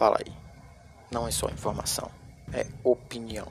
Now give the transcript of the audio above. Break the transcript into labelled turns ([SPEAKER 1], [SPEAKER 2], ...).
[SPEAKER 1] Fala aí. Não é só informação, é opinião.